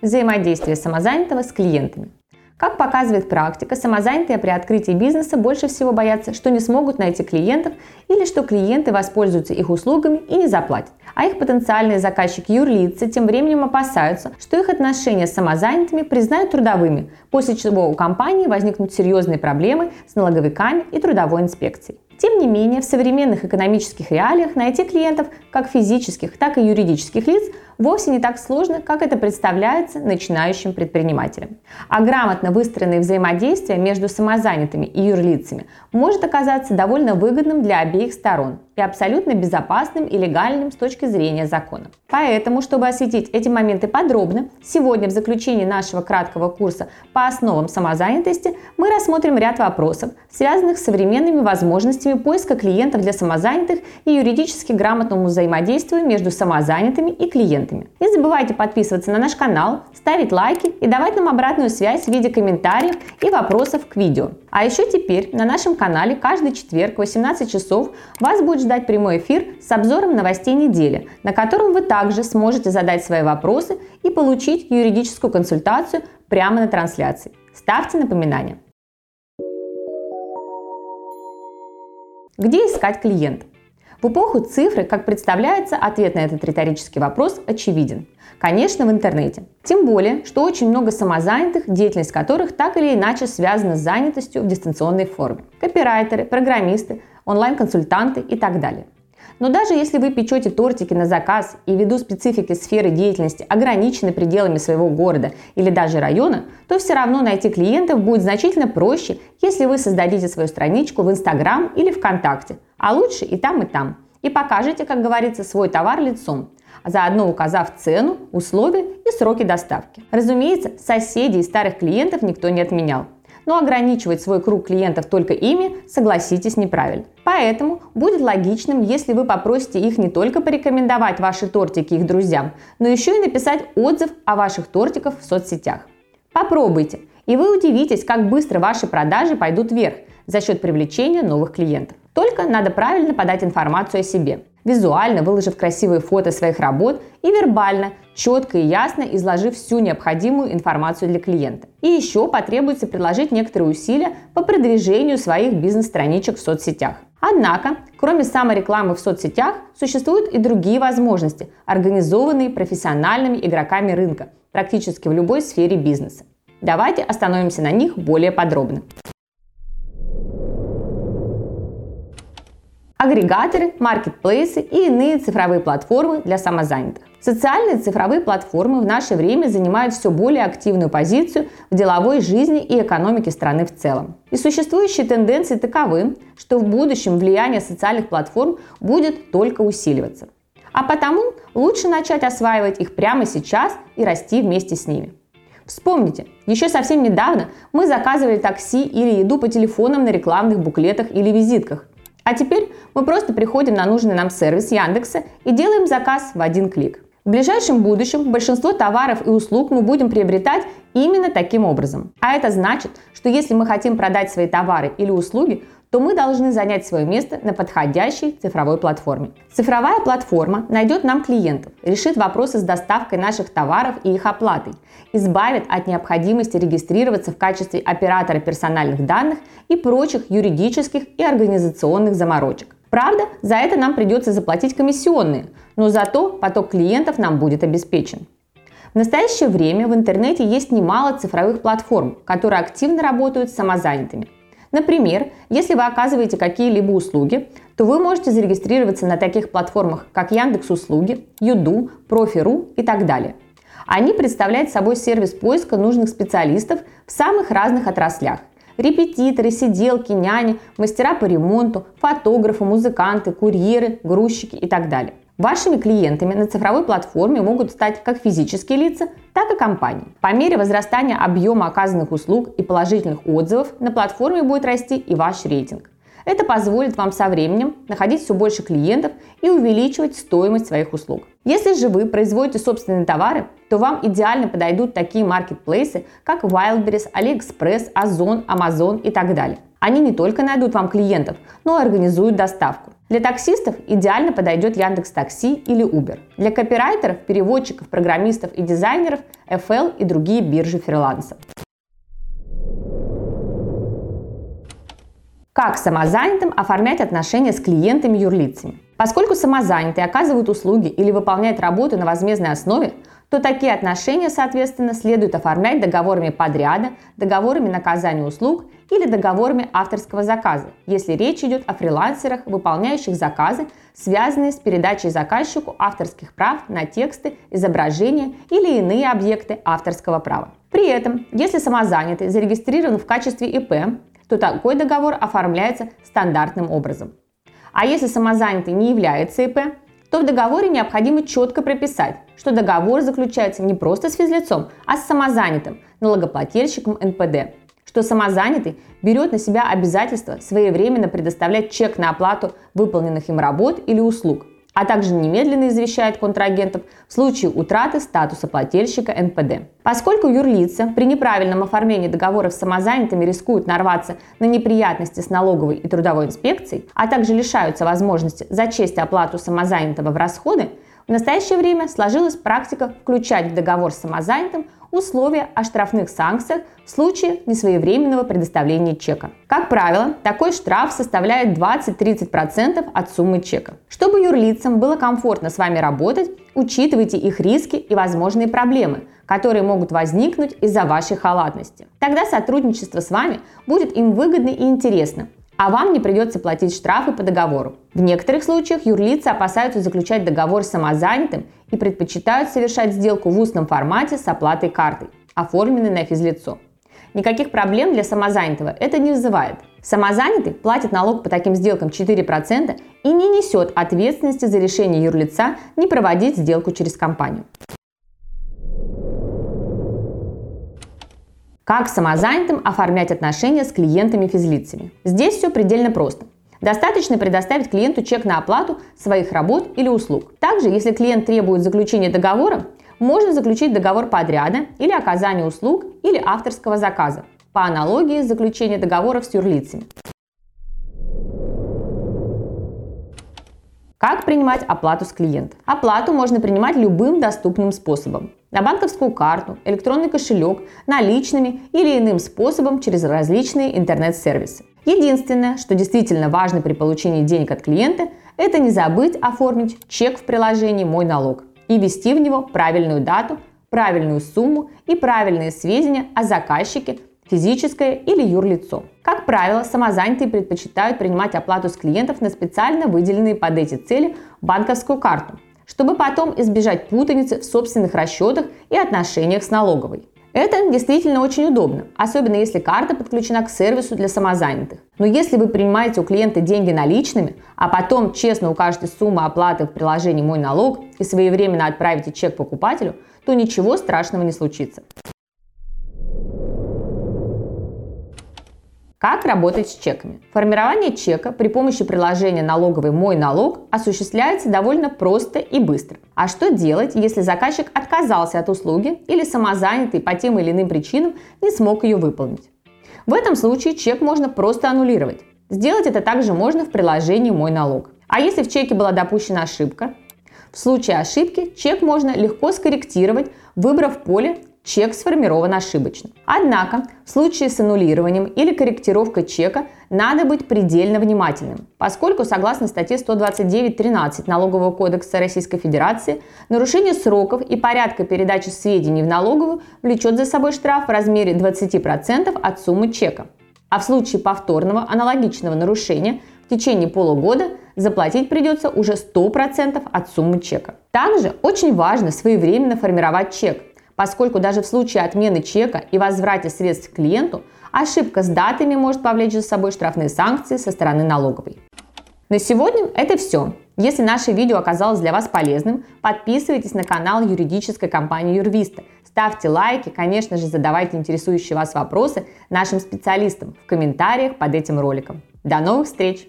Взаимодействие самозанятого с клиентами. Как показывает практика, самозанятые при открытии бизнеса больше всего боятся, что не смогут найти клиентов или что клиенты воспользуются их услугами и не заплатят. А их потенциальные заказчики юрлицы тем временем опасаются, что их отношения с самозанятыми признают трудовыми, после чего у компании возникнут серьезные проблемы с налоговиками и трудовой инспекцией. Тем не менее, в современных экономических реалиях найти клиентов как физических, так и юридических лиц вовсе не так сложно, как это представляется начинающим предпринимателям. А грамотно выстроенное взаимодействие между самозанятыми и юрлицами может оказаться довольно выгодным для обеих сторон и абсолютно безопасным и легальным с точки зрения закона. Поэтому, чтобы осветить эти моменты подробно, сегодня в заключении нашего краткого курса по основам самозанятости мы рассмотрим ряд вопросов, связанных с современными возможностями поиска клиентов для самозанятых и юридически грамотному взаимодействию между самозанятыми и клиентами. Не забывайте подписываться на наш канал, ставить лайки и давать нам обратную связь в виде комментариев и вопросов к видео. А еще теперь на нашем канале каждый четверг в 18 часов вас будет ждать прямой эфир с обзором новостей недели, на котором вы также сможете задать свои вопросы и получить юридическую консультацию прямо на трансляции. Ставьте напоминания. Где искать клиента? В эпоху цифры, как представляется, ответ на этот риторический вопрос очевиден. Конечно, в интернете. Тем более, что очень много самозанятых, деятельность которых так или иначе связана с занятостью в дистанционной форме. Копирайтеры, программисты, онлайн-консультанты и так далее. Но даже если вы печете тортики на заказ и ввиду специфики сферы деятельности ограничены пределами своего города или даже района, то все равно найти клиентов будет значительно проще, если вы создадите свою страничку в Инстаграм или ВКонтакте, а лучше и там, и там, и покажете, как говорится, свой товар лицом, заодно указав цену, условия и сроки доставки. Разумеется, соседей и старых клиентов никто не отменял. Но ограничивать свой круг клиентов только ими, согласитесь, неправильно. Поэтому будет логичным, если вы попросите их не только порекомендовать ваши тортики их друзьям, но еще и написать отзыв о ваших тортиках в соцсетях. Попробуйте, и вы удивитесь, как быстро ваши продажи пойдут вверх за счет привлечения новых клиентов. Только надо правильно подать информацию о себе визуально выложив красивые фото своих работ и вербально, четко и ясно изложив всю необходимую информацию для клиента. И еще потребуется приложить некоторые усилия по продвижению своих бизнес-страничек в соцсетях. Однако, кроме саморекламы в соцсетях, существуют и другие возможности, организованные профессиональными игроками рынка, практически в любой сфере бизнеса. Давайте остановимся на них более подробно. Агрегаторы, маркетплейсы и иные цифровые платформы для самозанятых. Социальные цифровые платформы в наше время занимают все более активную позицию в деловой жизни и экономике страны в целом. И существующие тенденции таковы, что в будущем влияние социальных платформ будет только усиливаться. А потому лучше начать осваивать их прямо сейчас и расти вместе с ними. Вспомните, еще совсем недавно мы заказывали такси или еду по телефонам на рекламных буклетах или визитках – а теперь мы просто приходим на нужный нам сервис Яндекса и делаем заказ в один клик. В ближайшем будущем большинство товаров и услуг мы будем приобретать именно таким образом. А это значит, что если мы хотим продать свои товары или услуги, то мы должны занять свое место на подходящей цифровой платформе. Цифровая платформа найдет нам клиентов, решит вопросы с доставкой наших товаров и их оплатой, избавит от необходимости регистрироваться в качестве оператора персональных данных и прочих юридических и организационных заморочек. Правда, за это нам придется заплатить комиссионные, но зато поток клиентов нам будет обеспечен. В настоящее время в интернете есть немало цифровых платформ, которые активно работают с самозанятыми – Например, если вы оказываете какие-либо услуги, то вы можете зарегистрироваться на таких платформах, как Яндекс Услуги, Юду, Профи.ру и так далее. Они представляют собой сервис поиска нужных специалистов в самых разных отраслях. Репетиторы, сиделки, няни, мастера по ремонту, фотографы, музыканты, курьеры, грузчики и так далее. Вашими клиентами на цифровой платформе могут стать как физические лица, так и компании. По мере возрастания объема оказанных услуг и положительных отзывов на платформе будет расти и ваш рейтинг. Это позволит вам со временем находить все больше клиентов и увеличивать стоимость своих услуг. Если же вы производите собственные товары, то вам идеально подойдут такие маркетплейсы, как Wildberries, AliExpress, Озон, Amazon и так далее. Они не только найдут вам клиентов, но и организуют доставку. Для таксистов идеально подойдет Яндекс Такси или Uber. Для копирайтеров, переводчиков, программистов и дизайнеров FL и другие биржи фриланса. Как самозанятым оформлять отношения с клиентами-юрлицами? Поскольку самозанятые оказывают услуги или выполняют работу на возмездной основе, то такие отношения, соответственно, следует оформлять договорами подряда, договорами наказания услуг или договорами авторского заказа, если речь идет о фрилансерах, выполняющих заказы, связанные с передачей заказчику авторских прав на тексты, изображения или иные объекты авторского права. При этом, если самозанятый зарегистрирован в качестве ИП, то такой договор оформляется стандартным образом. А если самозанятый не является ИП, то в договоре необходимо четко прописать, что договор заключается не просто с физлицом, а с самозанятым, налогоплательщиком НПД, что самозанятый берет на себя обязательство своевременно предоставлять чек на оплату выполненных им работ или услуг, а также немедленно извещает контрагентов в случае утраты статуса плательщика НПД. Поскольку юрлица при неправильном оформлении договоров с самозанятыми рискуют нарваться на неприятности с налоговой и трудовой инспекцией, а также лишаются возможности зачесть оплату самозанятого в расходы, в настоящее время сложилась практика включать в договор с самозанятым условия о штрафных санкциях в случае несвоевременного предоставления чека. Как правило, такой штраф составляет 20-30% от суммы чека. Чтобы юрлицам было комфортно с вами работать, учитывайте их риски и возможные проблемы, которые могут возникнуть из-за вашей халатности. Тогда сотрудничество с вами будет им выгодно и интересно, а вам не придется платить штрафы по договору. В некоторых случаях юрлицы опасаются заключать договор с самозанятым и предпочитают совершать сделку в устном формате с оплатой картой, оформленной на физлицо. Никаких проблем для самозанятого это не вызывает. Самозанятый платит налог по таким сделкам 4% и не несет ответственности за решение юрлица не проводить сделку через компанию. Как самозанятым оформлять отношения с клиентами-физлицами? Здесь все предельно просто. Достаточно предоставить клиенту чек на оплату своих работ или услуг. Также, если клиент требует заключения договора, можно заключить договор подряда или оказания услуг или авторского заказа по аналогии с заключением договоров с юрлицами. Как принимать оплату с клиента? Оплату можно принимать любым доступным способом. На банковскую карту, электронный кошелек, наличными или иным способом через различные интернет-сервисы. Единственное, что действительно важно при получении денег от клиента, это не забыть оформить чек в приложении «Мой налог» и ввести в него правильную дату, правильную сумму и правильные сведения о заказчике, физическое или юрлицо. Как правило, самозанятые предпочитают принимать оплату с клиентов на специально выделенные под эти цели банковскую карту, чтобы потом избежать путаницы в собственных расчетах и отношениях с налоговой. Это действительно очень удобно, особенно если карта подключена к сервису для самозанятых. Но если вы принимаете у клиента деньги наличными, а потом честно укажете сумму оплаты в приложении «Мой налог» и своевременно отправите чек покупателю, то ничего страшного не случится. Как работать с чеками? Формирование чека при помощи приложения налоговый «Мой налог» осуществляется довольно просто и быстро. А что делать, если заказчик отказался от услуги или самозанятый по тем или иным причинам не смог ее выполнить? В этом случае чек можно просто аннулировать. Сделать это также можно в приложении «Мой налог». А если в чеке была допущена ошибка? В случае ошибки чек можно легко скорректировать, выбрав поле чек сформирован ошибочно. Однако в случае с аннулированием или корректировкой чека надо быть предельно внимательным, поскольку согласно статье 129.13 Налогового кодекса Российской Федерации нарушение сроков и порядка передачи сведений в налоговую влечет за собой штраф в размере 20% от суммы чека. А в случае повторного аналогичного нарушения в течение полугода заплатить придется уже 100% от суммы чека. Также очень важно своевременно формировать чек, поскольку даже в случае отмены чека и возврате средств клиенту ошибка с датами может повлечь за собой штрафные санкции со стороны налоговой. На сегодня это все. Если наше видео оказалось для вас полезным, подписывайтесь на канал юридической компании Юрвиста, ставьте лайки, конечно же, задавайте интересующие вас вопросы нашим специалистам в комментариях под этим роликом. До новых встреч!